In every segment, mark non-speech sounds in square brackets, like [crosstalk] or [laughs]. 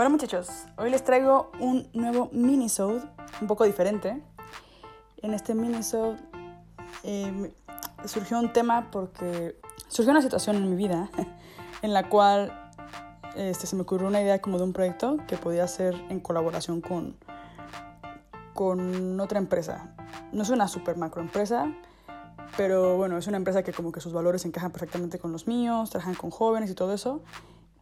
Bueno muchachos, hoy les traigo un nuevo minisode, un poco diferente. En este minisode eh, surgió un tema porque surgió una situación en mi vida [laughs] en la cual este, se me ocurrió una idea como de un proyecto que podía hacer en colaboración con, con otra empresa. No es una super macro empresa, pero bueno, es una empresa que como que sus valores encajan perfectamente con los míos, trabajan con jóvenes y todo eso.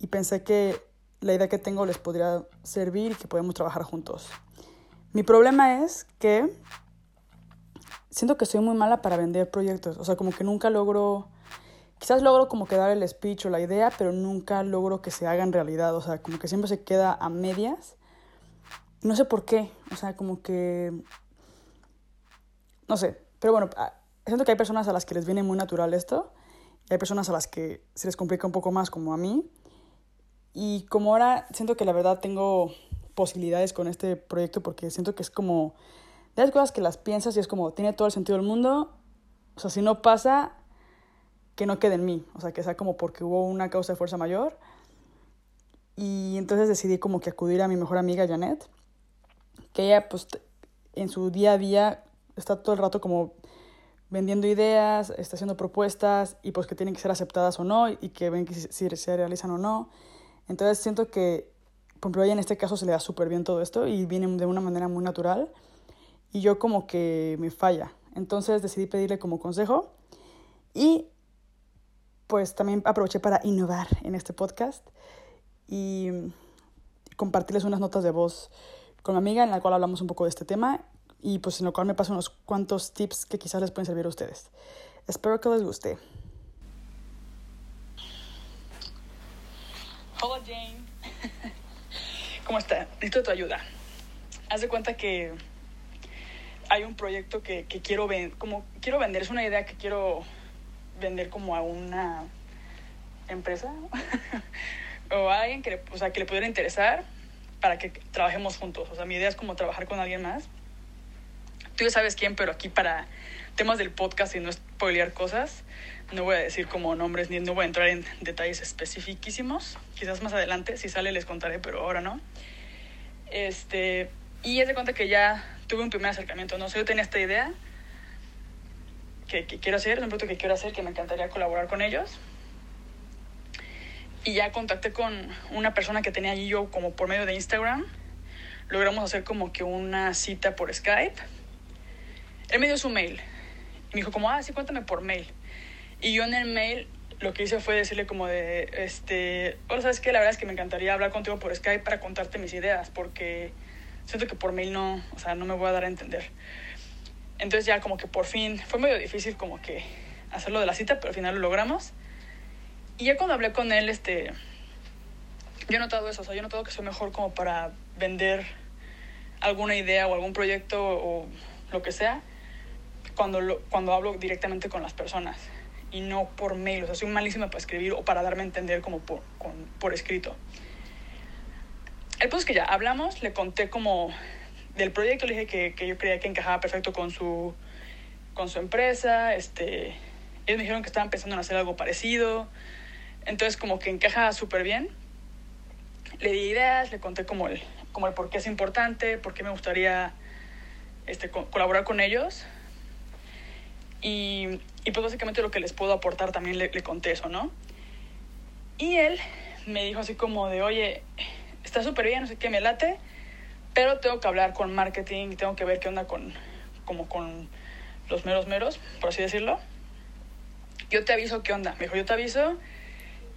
Y pensé que la idea que tengo les podría servir y que podemos trabajar juntos. Mi problema es que siento que soy muy mala para vender proyectos, o sea, como que nunca logro, quizás logro como que dar el speech o la idea, pero nunca logro que se haga en realidad, o sea, como que siempre se queda a medias. No sé por qué, o sea, como que, no sé, pero bueno, ah, siento que hay personas a las que les viene muy natural esto, y hay personas a las que se les complica un poco más, como a mí. Y como ahora siento que la verdad tengo posibilidades con este proyecto porque siento que es como de las cosas que las piensas y es como tiene todo el sentido del mundo. O sea, si no pasa, que no quede en mí. O sea, que sea como porque hubo una causa de fuerza mayor. Y entonces decidí como que acudir a mi mejor amiga Janet, que ella pues en su día a día está todo el rato como vendiendo ideas, está haciendo propuestas y pues que tienen que ser aceptadas o no y que ven que si se realizan o no. Entonces siento que, por ejemplo, ella en este caso se le da súper bien todo esto y viene de una manera muy natural y yo como que me falla. Entonces decidí pedirle como consejo y pues también aproveché para innovar en este podcast y compartirles unas notas de voz con mi amiga en la cual hablamos un poco de este tema y pues en lo cual me paso unos cuantos tips que quizás les pueden servir a ustedes. Espero que les guste. Hola Jane. [laughs] ¿Cómo está? Necesito tu ayuda. Haz de cuenta que hay un proyecto que, que quiero, como, quiero vender. Es una idea que quiero vender como a una empresa [laughs] o a alguien que le, o sea, que le pudiera interesar para que trabajemos juntos. O sea, mi idea es como trabajar con alguien más. Tú ya sabes quién, pero aquí para temas del podcast y no spoilear cosas, no voy a decir como nombres ni no voy a entrar en detalles específicísimos. Quizás más adelante, si sale, les contaré, pero ahora no. Este, y es de cuenta que ya tuve un primer acercamiento, ¿no? sé, yo tenía esta idea que, que quiero hacer, un proyecto que quiero hacer, que me encantaría colaborar con ellos. Y ya contacté con una persona que tenía yo como por medio de Instagram. Logramos hacer como que una cita por Skype. Él me dio su mail. Y me dijo como, ah, sí, cuéntame por mail. Y yo en el mail lo que hice fue decirle como de, este, ahora sabes que la verdad es que me encantaría hablar contigo por Skype para contarte mis ideas, porque siento que por mail no, o sea, no me voy a dar a entender. Entonces ya como que por fin, fue medio difícil como que hacerlo de la cita, pero al final lo logramos. Y ya cuando hablé con él, este, yo he notado eso, o sea, yo he notado que soy mejor como para vender alguna idea o algún proyecto o lo que sea, cuando, lo, cuando hablo directamente con las personas y no por mail. O sea, soy malísima para escribir o para darme a entender como por, con, por escrito. El punto es que ya hablamos, le conté como del proyecto, le dije que, que, yo creía que encajaba perfecto con su, con su empresa. Este, ellos me dijeron que estaban pensando en hacer algo parecido. Entonces como que encaja súper bien. Le di ideas, le conté como el, como el por qué es importante, por qué me gustaría este, colaborar con ellos. Y, y, pues básicamente lo que les puedo aportar también le, le, conté eso, ¿no? Y él me dijo así como de, oye, está súper bien, no sé qué, me late, pero tengo que hablar con marketing, tengo que ver qué onda con, como con los meros meros, por así decirlo. Yo te aviso qué onda. Me dijo, yo te aviso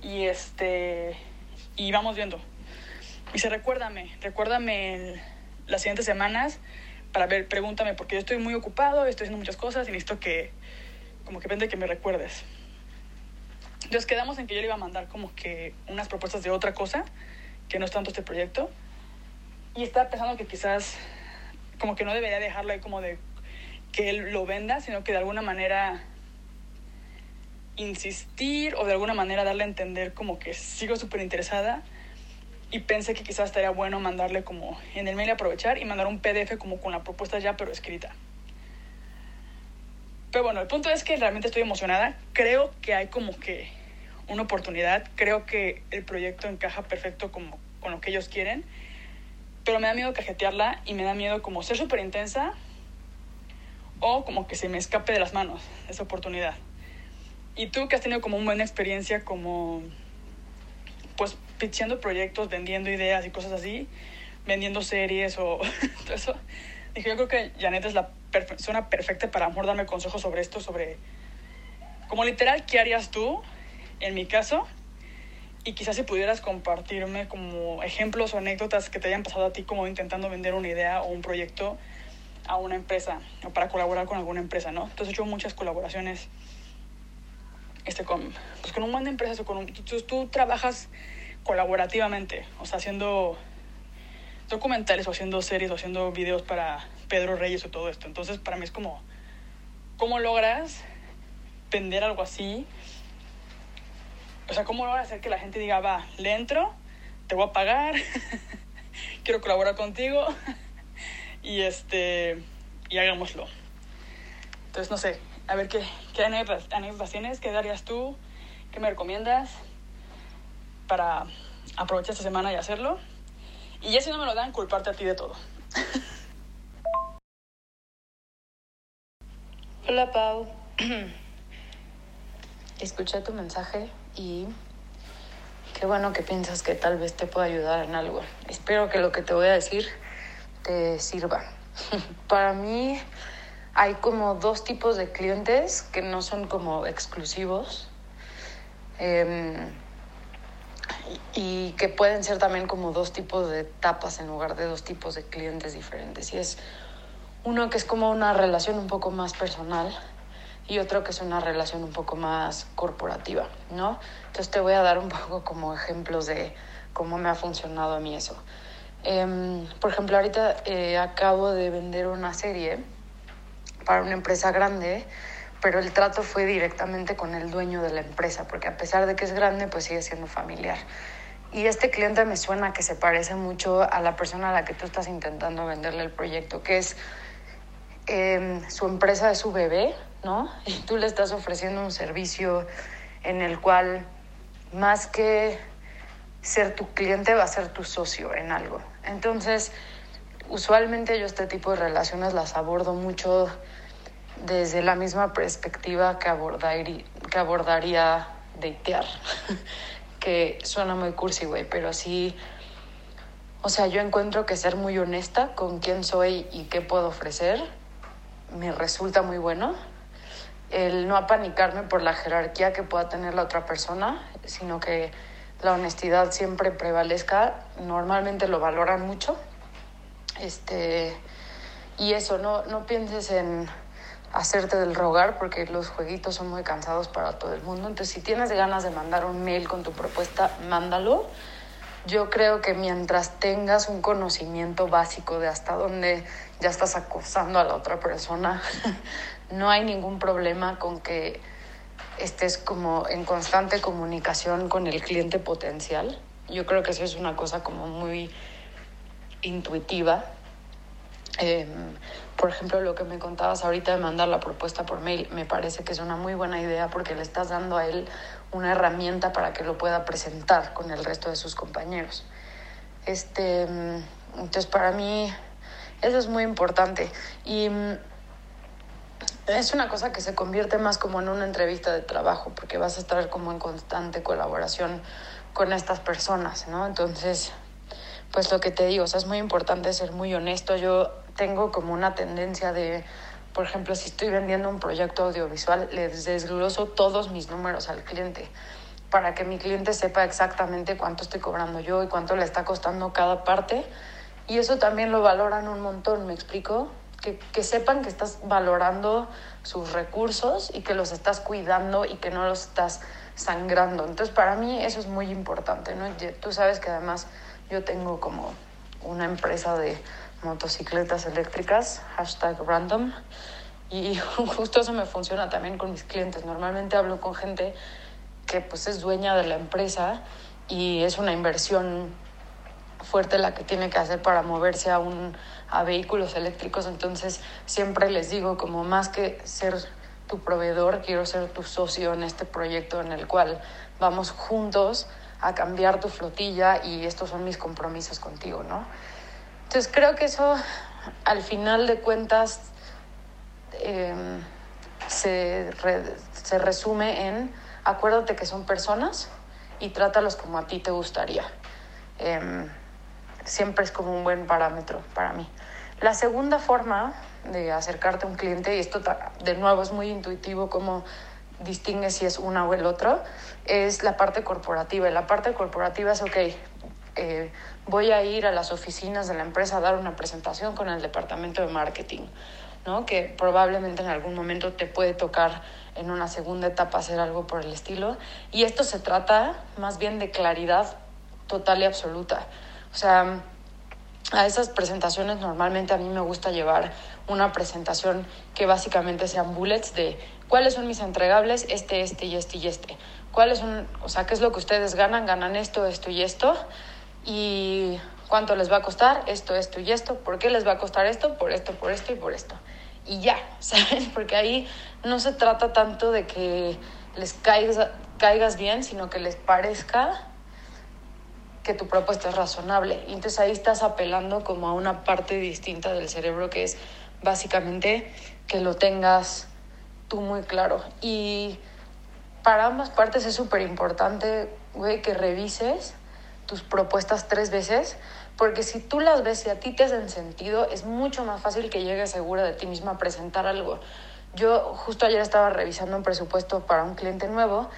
y este, y vamos viendo. Y dice, recuérdame, recuérdame el, las siguientes semanas para ver, pregúntame, porque yo estoy muy ocupado, estoy haciendo muchas cosas y necesito que, como que depende que me recuerdes. Entonces quedamos en que yo le iba a mandar como que unas propuestas de otra cosa, que no es tanto este proyecto. Y estaba pensando que quizás, como que no debería dejarlo ahí como de que él lo venda, sino que de alguna manera insistir o de alguna manera darle a entender como que sigo súper interesada y pensé que quizás estaría bueno mandarle como en el mail aprovechar y mandar un PDF como con la propuesta ya pero escrita. Pero bueno, el punto es que realmente estoy emocionada. Creo que hay como que una oportunidad. Creo que el proyecto encaja perfecto como con lo que ellos quieren, pero me da miedo cajetearla y me da miedo como ser súper intensa o como que se me escape de las manos esa oportunidad. Y tú que has tenido como una buena experiencia como pues pitchando proyectos, vendiendo ideas y cosas así, vendiendo series o [laughs] todo eso, dije yo creo que Janet es la persona perfecta para amor darme consejos sobre esto, sobre como literal qué harías tú en mi caso y quizás si pudieras compartirme como ejemplos o anécdotas que te hayan pasado a ti como intentando vender una idea o un proyecto a una empresa o para colaborar con alguna empresa, ¿no? Entonces he hecho muchas colaboraciones este, con, pues con un buen de empresas o con un, tú, tú trabajas colaborativamente, o sea, haciendo documentales o haciendo series o haciendo videos para Pedro Reyes o todo esto. Entonces, para mí es como, ¿cómo logras vender algo así o sea, ¿cómo logras hacer que la gente diga, va, le entro, te voy a pagar, [laughs] quiero colaborar contigo [laughs] y este y hagámoslo? Entonces, no sé, a ver qué, qué anécdotas tienes, qué darías tú, qué me recomiendas para aprovechar esta semana y hacerlo. Y ya si no me lo dan, culparte a ti de todo. [laughs] Hola Pau. [clears throat] Escuché tu mensaje y qué bueno que piensas que tal vez te pueda ayudar en algo. Espero que lo que te voy a decir te sirva. [laughs] Para mí hay como dos tipos de clientes que no son como exclusivos em, y que pueden ser también como dos tipos de etapas en lugar de dos tipos de clientes diferentes. Y es uno que es como una relación un poco más personal y otro que es una relación un poco más corporativa, ¿no? Entonces te voy a dar un poco como ejemplos de cómo me ha funcionado a mí eso. Em, por ejemplo, ahorita eh, acabo de vender una serie para una empresa grande, pero el trato fue directamente con el dueño de la empresa, porque a pesar de que es grande, pues sigue siendo familiar. Y este cliente me suena que se parece mucho a la persona a la que tú estás intentando venderle el proyecto, que es em, su empresa de su bebé, ¿no? [laughs] Y tú le estás ofreciendo un servicio en el cual más que ser tu cliente va a ser tu socio en algo. Entonces, usualmente yo este tipo de relaciones las abordo mucho desde la misma perspectiva que, abordaría, que abordaría datear, [laughs] que suena muy cursi, güey, pero sí, o sea, yo encuentro que ser muy honesta con quién soy y qué puedo ofrecer me resulta muy bueno el no apanicarme por la jerarquía que pueda tener la otra persona, sino que la honestidad siempre prevalezca. Normalmente lo valoran mucho. Este, y eso, no, no pienses en hacerte del rogar porque los jueguitos son muy cansados para todo el mundo. Entonces, si tienes ganas de mandar un mail con tu propuesta, mándalo. Yo creo que mientras tengas un conocimiento básico de hasta dónde ya estás acosando a la otra persona, [laughs] no hay ningún problema con que estés como en constante comunicación con el cliente potencial. Yo creo que eso es una cosa como muy intuitiva. Em, por ejemplo, lo que me contabas ahorita de mandar la propuesta por mail, me parece que es una muy buena idea porque le estás dando a él una herramienta para que lo pueda presentar con el resto de sus compañeros. Este, entonces, para mí, eso es muy importante. Y es una cosa que se convierte más como en una entrevista de trabajo, porque vas a estar como en constante colaboración con estas personas, ¿no? Entonces, pues lo que te digo, es muy importante ser muy honesto. Yo tengo como una tendencia de, por ejemplo, si estoy vendiendo un proyecto audiovisual, les desgloso todos mis números al cliente para que mi cliente sepa exactamente cuánto estoy cobrando yo y cuánto le está costando cada parte. Y eso también lo valoran un montón, ¿me explico? que, sepan que estás valorando sus recursos y que los estás cuidando y que no los estás sangrando. Entonces, para mí eso es muy importante, ¿no? Tú sabes que además yo tengo como una empresa de motocicletas eléctricas, hashtag random, y [laughs] justo eso me funciona también con mis clientes. Normalmente hablo con gente que pues es dueña de la empresa y es una inversión fuerte la que tiene que hacer para moverse a, un, a vehículos eléctricos. Entonces siempre les digo, como más que ser tu proveedor, quiero ser tu socio en este proyecto en el cual vamos juntos a cambiar tu flotilla y estos son mis compromisos contigo, ¿no? Entonces creo que eso al final de cuentas em, se, se resume en acuérdate que son personas y trátalos como a ti te gustaría. Em, siempre es como un buen parámetro para mí. La segunda forma de acercarte a un cliente, y esto de nuevo es muy intuitivo como distingue si es una o el otro, es la parte corporativa. Y la parte corporativa es, ok, eh, voy a ir a las oficinas de la empresa a dar una presentación con el departamento de marketing, ¿no? que probablemente en algún momento te puede tocar en una segunda etapa hacer algo por el estilo. Y esto se trata más bien de claridad total y absoluta. O sea, a esas presentaciones normalmente a mí me gusta llevar una presentación que básicamente sean bullets de cuáles son mis entregables, este, este y este y este. ¿Cuáles son, o sea, qué es lo que ustedes ganan? Ganan esto, esto y esto. Y cuánto les va a costar esto, esto y esto. ¿Por qué les va a costar esto? Por esto, por esto y por esto. Y ya, [laughs] ¿saben? Porque ahí no se trata tanto de que les caigas, caigas bien, sino que les parezca que tu propuesta es razonable. Y entonces ahí estás apelando como a una parte distinta del cerebro que es básicamente que lo tengas tú muy claro. Y para ambas partes es súper importante, que revises tus propuestas tres veces, porque si tú las ves y a ti te hacen sentido, es mucho más fácil que llegues segura de ti misma a presentar algo. Yo justo ayer estaba revisando un presupuesto para un cliente nuevo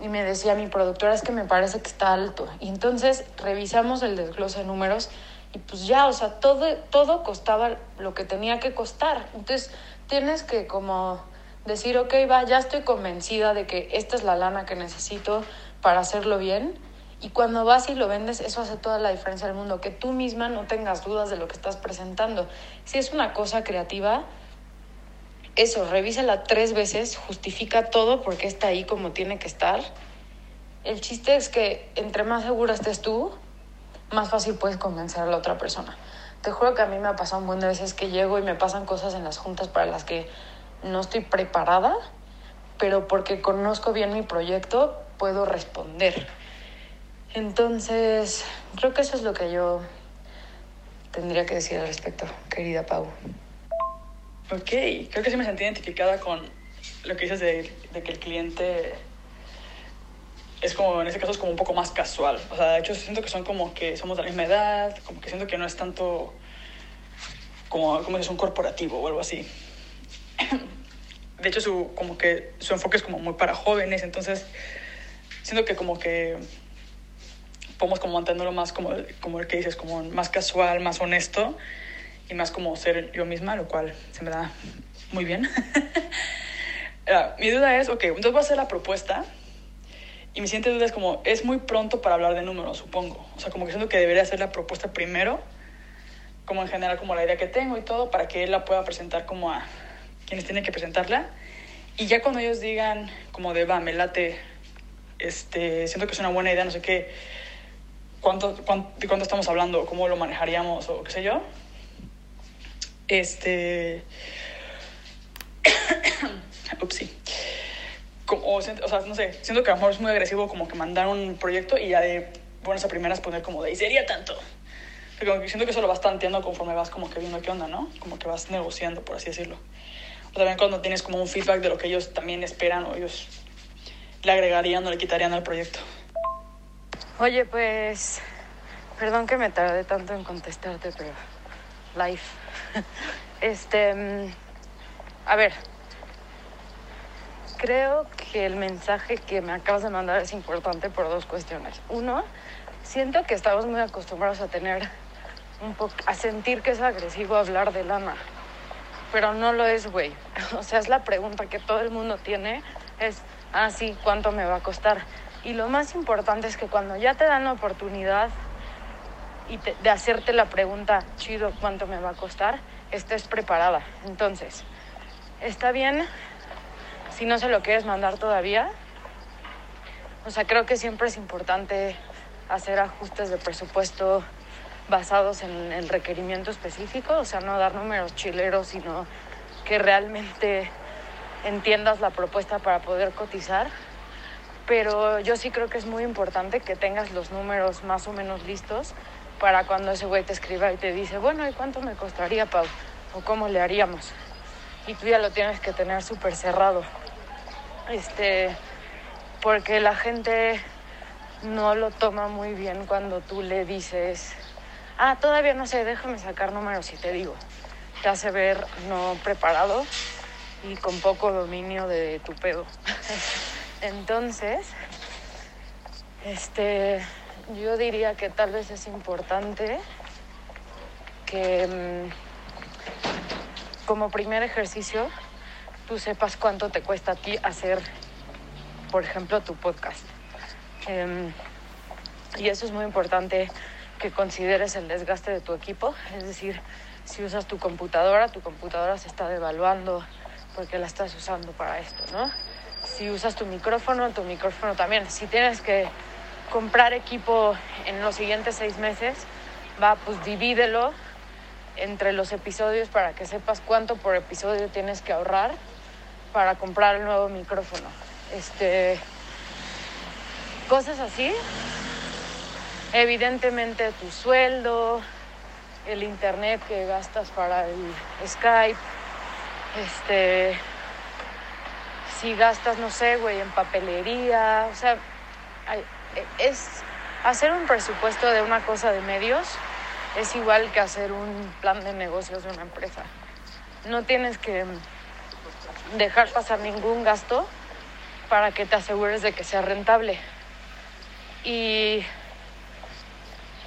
y me decía mi productora es que me parece que está alto. Y entonces revisamos el desglose de números y pues ya, o sea, todo, todo costaba lo que tenía que costar. Entonces tienes que como decir, ok, va, ya estoy convencida de que esta es la lana que necesito para hacerlo bien. Y cuando vas y lo vendes, eso hace toda la diferencia del mundo, que tú misma no tengas dudas de lo que estás presentando. Si es una cosa creativa, eso, revísala tres veces, justifica todo porque está ahí como tiene que estar. El chiste es que entre más segura estés tú, más fácil puedes convencer a la otra persona. Te juro que a mí me ha pasado un buen de veces que llego y me pasan cosas en las juntas para las que no estoy preparada, pero porque conozco bien mi proyecto, puedo responder. Entonces, creo que eso es lo que yo tendría que decir al respecto, querida Pau. Ok, creo que sí me sentí identificada con lo que dices de, que el cliente es como, en este caso es como un poco más casual. O sea, de hecho siento que son como que somos de la misma edad, como que siento que no es tanto como, como es un corporativo o algo así. De hecho, su, como que su enfoque es como muy para jóvenes, entonces siento que como que podemos como mantenerlo más como, como el que dices, como más casual, más honesto y más como ser yo misma, lo cual se me da muy bien. [laughs] mi duda es, ok, entonces voy a hacer la propuesta y mi siguiente duda es como, es muy pronto para hablar de números, supongo. O sea, como que siento que debería hacer la propuesta primero, como en general como la idea que tengo y todo, para que él la pueda presentar como a quienes tienen que presentarla. Y ya cuando ellos digan como de, va, me late, este, siento que es una buena idea, no sé qué, cuánto, cuánto, de cuánto estamos hablando, cómo lo manejaríamos o qué sé yo, este. [coughs] Upsi. Como, o sea, no sé, siento que a lo mejor es muy agresivo como que mandar un proyecto y ya de buenas a primeras poner como de, y sería tanto. Pero como que siento que eso lo vas tanteando conforme vas como que viendo qué onda, ¿no? Como que vas negociando, por así decirlo. O también cuando tienes como un feedback de lo que ellos también esperan o ellos le agregarían o le quitarían al proyecto. Oye, pues, perdón que me tardé tanto en contestarte, pero life. [laughs] Este, mm, a ver, creo que el mensaje que me acabas de mandar es importante por dos cuestiones. Uno, siento que estamos muy acostumbrados a tener un poco, a sentir que es agresivo hablar de lana, pero no lo es, güey. [laughs] O sea, es la pregunta que todo el mundo tiene, es, ah, sí, ¿cuánto me va a costar? Y lo más importante es que cuando ya te dan la oportunidad y de hacerte la pregunta, chido, ¿cuánto me va a costar? Estés preparada. Entonces, está bien si no se lo quieres mandar todavía. O sea, creo que siempre es importante hacer ajustes de presupuesto basados en el requerimiento específico, o sea, no dar números chileros, sino que realmente entiendas la propuesta para poder cotizar. Pero yo sí creo que es muy importante que tengas los números más o menos listos para cuando ese güey te escriba y te dice, bueno, ¿y cuánto me costaría, Pau? ¿O cómo le haríamos? Y tú ya lo tienes que tener súper cerrado. Este, porque la gente no lo toma muy bien cuando tú le dices, ah, todavía no sé, déjame sacar números y te digo. Te hace ver no preparado y con poco dominio de tu pedo. [laughs] Entonces, este, yo diría que tal vez es importante que mm, como primer ejercicio tú sepas cuánto te cuesta a ti hacer, por ejemplo, tu podcast. Em, y eso es muy importante que consideres el desgaste de tu equipo, es decir, si usas tu computadora, tu computadora se está devaluando porque la estás usando para esto, ¿no? Si usas tu micrófono, tu micrófono también. Si tienes que comprar equipo en los siguientes seis meses, va, pues divídelo entre los episodios para que sepas cuánto por episodio tienes que ahorrar para comprar el nuevo micrófono. Este, cosas así. Evidentemente tu sueldo, el internet que gastas para el Skype, este, si gastas, no sé, güey, en papelería, o sea, es hacer un presupuesto de una cosa de medios es igual que hacer un plan de negocios de una empresa. No tienes que dejar pasar ningún gasto para que te asegures de que sea rentable. Y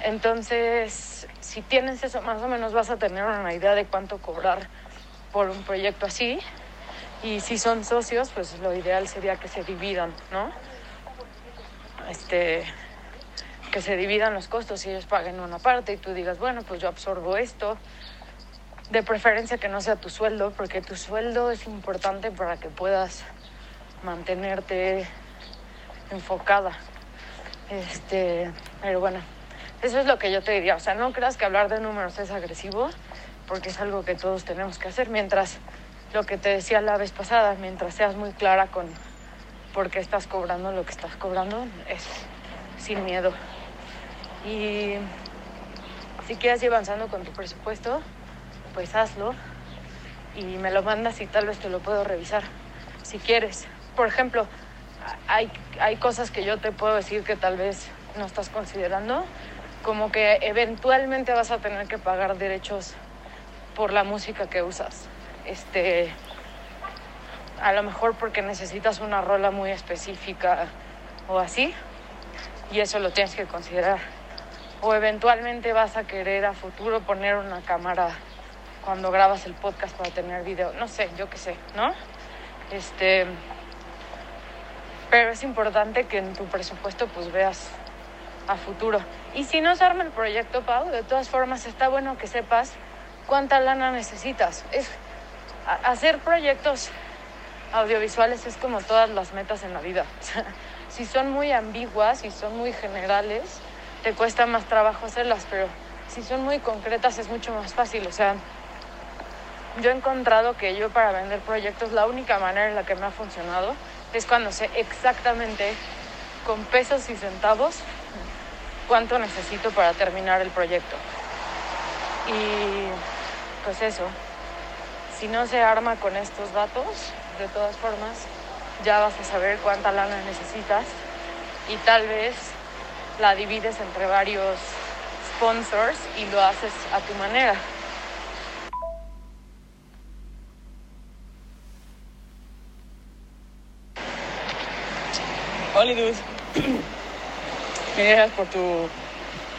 entonces, si tienes eso, más o menos vas a tener una idea de cuánto cobrar por un proyecto así. Y si son socios, pues lo ideal sería que se dividan, ¿no? este, que se dividan los costos y ellos paguen una parte y tú digas, bueno, pues yo absorbo esto. De preferencia que no sea tu sueldo, porque tu sueldo es importante para que puedas mantenerte enfocada. Este, pero bueno, eso es lo que yo te diría. O sea, no creas que hablar de números es agresivo, porque es algo que todos tenemos que hacer. Mientras, lo que te decía la vez pasada, mientras seas muy clara con porque estás cobrando lo que estás cobrando, es sin miedo. Y si quieres ir avanzando con tu presupuesto, pues hazlo y me lo mandas y tal vez te lo puedo revisar si quieres. Por ejemplo, hay, hay cosas que yo te puedo decir que tal vez no estás considerando, como que eventualmente vas a tener que pagar derechos por la música que usas. Este, a lo mejor porque necesitas una rola muy específica o así, y eso lo tienes que considerar. O eventualmente vas a querer a futuro poner una cámara cuando grabas el podcast para tener video, no sé, yo qué sé, ¿no? Este, pero es importante que en tu presupuesto pues veas a futuro. Y si no se arma el proyecto, Pau, de todas formas está bueno que sepas cuánta lana necesitas. Es hacer proyectos audiovisuales es como todas las metas en la vida. [laughs] si son muy ambiguas y son muy generales, te cuesta más trabajo hacerlas, pero si son muy concretas es mucho más fácil. O sea, yo he encontrado que yo para vender proyectos la única manera en la que me ha funcionado es cuando sé exactamente con pesos y centavos cuánto necesito para terminar el proyecto. Y pues eso, si no se arma con estos datos, de todas formas ya vas a saber cuánta lana necesitas y tal vez la divides entre varios sponsors y lo haces a tu manera. Hola, dude. [coughs] Gracias por tu,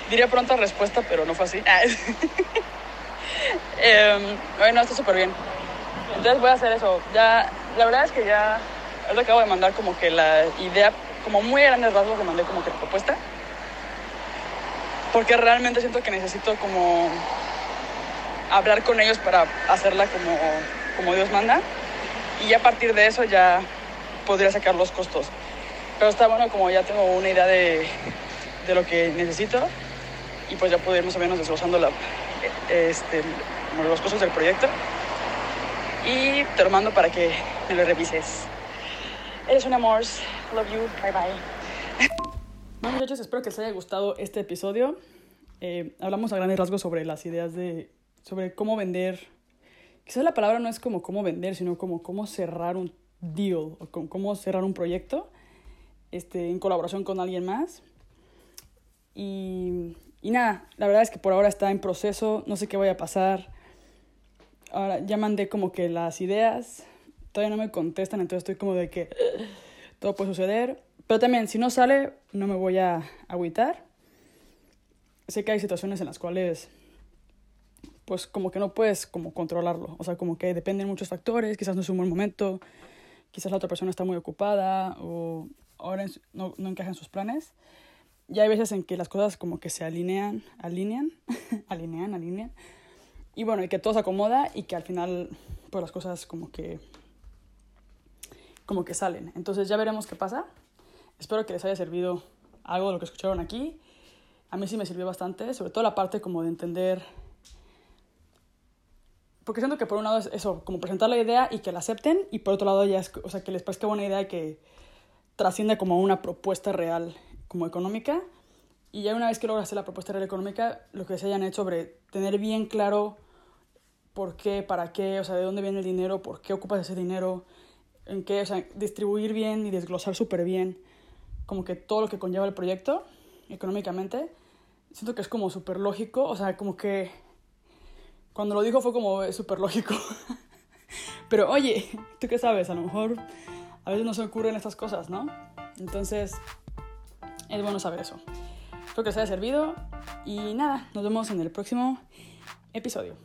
diría pronta respuesta, pero no fue así. [laughs] eh, bueno, está súper bien. Entonces voy a hacer eso. Ya, la verdad es que ya, ahora acabo de mandar como que la idea, como muy grandes rasgos, le mandé como que la propuesta. Porque realmente siento que necesito como hablar con ellos para hacerla como, como Dios manda. Y a partir de eso ya podría sacar los costos. Pero está bueno como ya tengo una idea de, de lo que necesito y pues ya puedo ir menos desglosando la, este, los costos del proyecto y te lo mando para que me lo revises. Eres un amor. Love you. Bye bye. Bueno, muchachos, espero que les haya gustado este episodio. Eh, hablamos a grandes rasgos sobre las ideas de. sobre cómo vender. Quizás la palabra no es como cómo vender, sino como cómo cerrar un deal o cómo cerrar un proyecto este, en colaboración con alguien más. Y, y nada, la verdad es que por ahora está en proceso, no sé qué vaya a pasar. Ahora ya mandé como que las ideas, todavía no me contestan, entonces estoy como de que todo puede suceder. Pero también, si no sale, no me voy a agüitar. Sé que hay situaciones en las cuales, pues como que no puedes como controlarlo. O sea, como que dependen muchos factores, quizás no es un buen momento, quizás la otra persona está muy ocupada o ahora no, no encaja en sus planes. Y hay veces en que las cosas como que se alinean, alinean, [laughs] alinean, alinean. Y bueno, y que todo se acomoda y que al final, pues las cosas como que, como que salen. Entonces ya veremos qué pasa. Espero que les haya servido algo de lo que escucharon aquí. A mí sí me sirvió bastante, sobre todo la parte como de entender... Porque siento que por un lado es eso, como presentar la idea y que la acepten, y por otro lado ya es, o sea, que les parezca buena idea y que trasciende como una propuesta real, como económica. Y ya una vez que logras hacer la propuesta real económica, lo que se hayan hecho sobre tener bien claro por qué, para qué, o sea, de dónde viene el dinero, por qué ocupas ese dinero, en qué, o sea, distribuir bien y desglosar súper bien como que todo lo que conlleva el proyecto económicamente. Siento que es como súper lógico, o sea, como que cuando lo dijo fue como súper lógico. [laughs] Pero oye, ¿tú qué sabes? A lo mejor a veces no se ocurren estas cosas, ¿no? Entonces, es bueno saber eso. Espero que les haya servido y nada, nos vemos en el próximo episodio.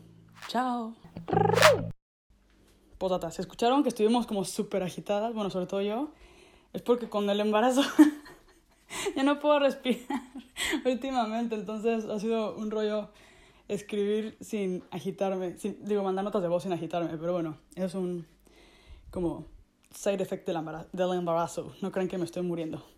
Chao. Potata, ¿se escucharon que estuvimos como súper agitadas? Bueno, sobre todo yo. Es porque con el embarazo [laughs] ya no puedo respirar [laughs] últimamente, entonces ha sido un rollo escribir sin agitarme, sin, digo, mandar notas de voz sin agitarme, pero bueno, es un como side effect del embarazo, del embarazo. no crean que me estoy muriendo.